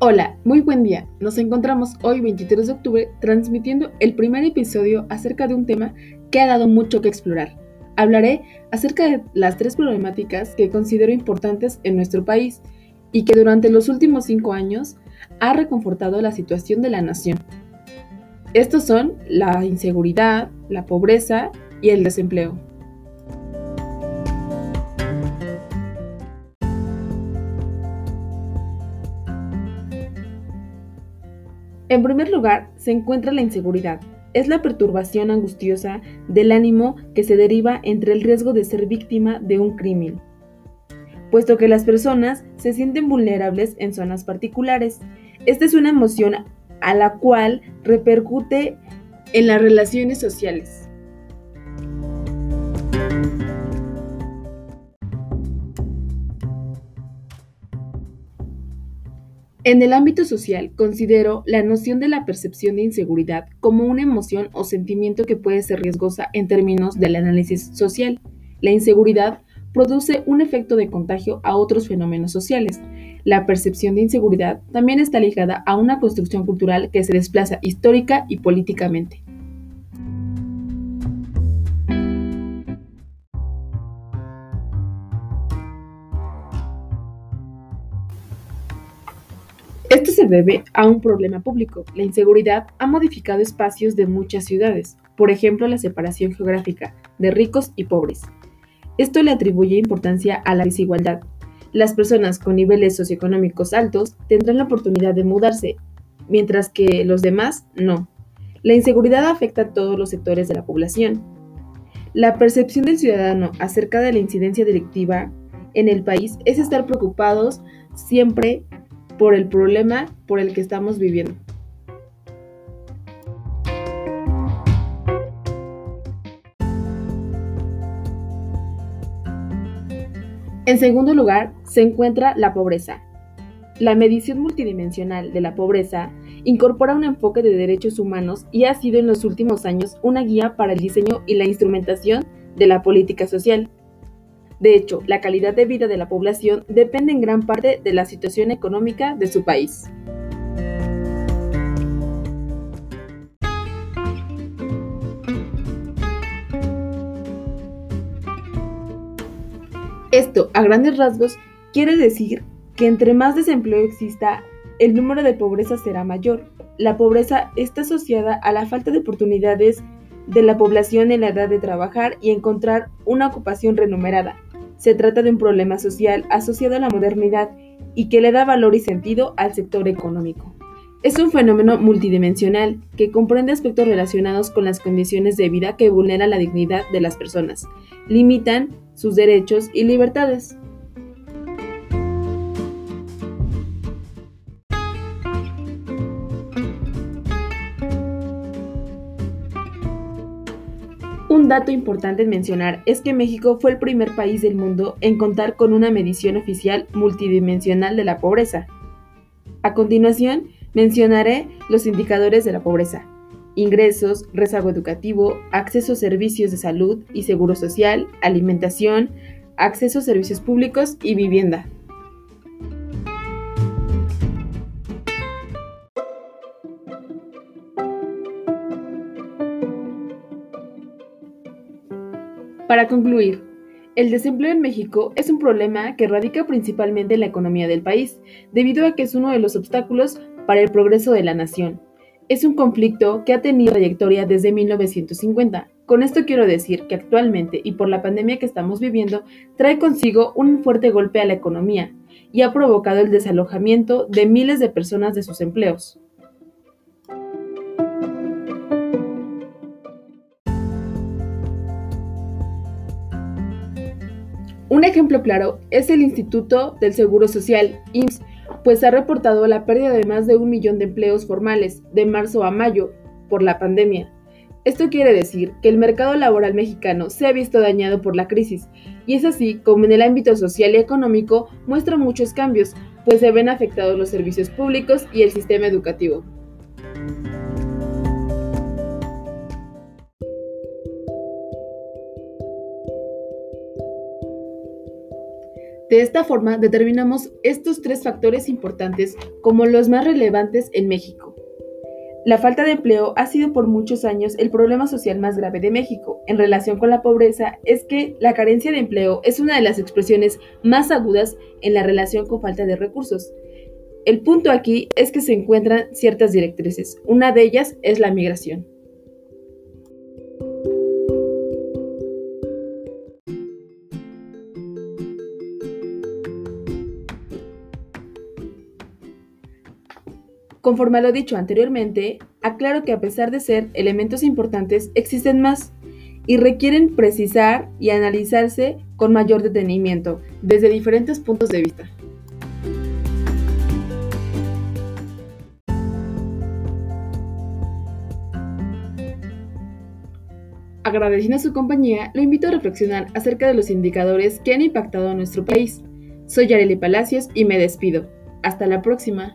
Hola, muy buen día. Nos encontramos hoy 23 de octubre transmitiendo el primer episodio acerca de un tema que ha dado mucho que explorar. Hablaré acerca de las tres problemáticas que considero importantes en nuestro país y que durante los últimos cinco años ha reconfortado la situación de la nación. Estos son la inseguridad, la pobreza y el desempleo. En primer lugar, se encuentra la inseguridad. Es la perturbación angustiosa del ánimo que se deriva entre el riesgo de ser víctima de un crimen, puesto que las personas se sienten vulnerables en zonas particulares. Esta es una emoción a la cual repercute en las relaciones sociales. En el ámbito social, considero la noción de la percepción de inseguridad como una emoción o sentimiento que puede ser riesgosa en términos del análisis social. La inseguridad produce un efecto de contagio a otros fenómenos sociales. La percepción de inseguridad también está ligada a una construcción cultural que se desplaza histórica y políticamente. Esto se debe a un problema público. La inseguridad ha modificado espacios de muchas ciudades, por ejemplo la separación geográfica de ricos y pobres. Esto le atribuye importancia a la desigualdad. Las personas con niveles socioeconómicos altos tendrán la oportunidad de mudarse, mientras que los demás no. La inseguridad afecta a todos los sectores de la población. La percepción del ciudadano acerca de la incidencia directiva en el país es estar preocupados siempre por el problema por el que estamos viviendo. En segundo lugar, se encuentra la pobreza. La medición multidimensional de la pobreza incorpora un enfoque de derechos humanos y ha sido en los últimos años una guía para el diseño y la instrumentación de la política social. De hecho, la calidad de vida de la población depende en gran parte de la situación económica de su país. Esto, a grandes rasgos, quiere decir que entre más desempleo exista, el número de pobreza será mayor. La pobreza está asociada a la falta de oportunidades de la población en la edad de trabajar y encontrar una ocupación remunerada, se trata de un problema social asociado a la modernidad y que le da valor y sentido al sector económico. Es un fenómeno multidimensional que comprende aspectos relacionados con las condiciones de vida que vulneran la dignidad de las personas, limitan sus derechos y libertades. Un dato importante en mencionar es que México fue el primer país del mundo en contar con una medición oficial multidimensional de la pobreza. A continuación, mencionaré los indicadores de la pobreza. Ingresos, rezago educativo, acceso a servicios de salud y seguro social, alimentación, acceso a servicios públicos y vivienda. Para concluir, el desempleo en México es un problema que radica principalmente en la economía del país, debido a que es uno de los obstáculos para el progreso de la nación. Es un conflicto que ha tenido trayectoria desde 1950. Con esto quiero decir que actualmente y por la pandemia que estamos viviendo, trae consigo un fuerte golpe a la economía y ha provocado el desalojamiento de miles de personas de sus empleos. Un ejemplo claro es el Instituto del Seguro Social, IMSS, pues ha reportado la pérdida de más de un millón de empleos formales de marzo a mayo por la pandemia. Esto quiere decir que el mercado laboral mexicano se ha visto dañado por la crisis, y es así como en el ámbito social y económico muestra muchos cambios, pues se ven afectados los servicios públicos y el sistema educativo. De esta forma, determinamos estos tres factores importantes como los más relevantes en México. La falta de empleo ha sido por muchos años el problema social más grave de México. En relación con la pobreza, es que la carencia de empleo es una de las expresiones más agudas en la relación con falta de recursos. El punto aquí es que se encuentran ciertas directrices. Una de ellas es la migración. Conforme a lo dicho anteriormente, aclaro que a pesar de ser elementos importantes, existen más y requieren precisar y analizarse con mayor detenimiento desde diferentes puntos de vista. Agradeciendo su compañía, lo invito a reflexionar acerca de los indicadores que han impactado a nuestro país. Soy Yareli Palacios y me despido. Hasta la próxima.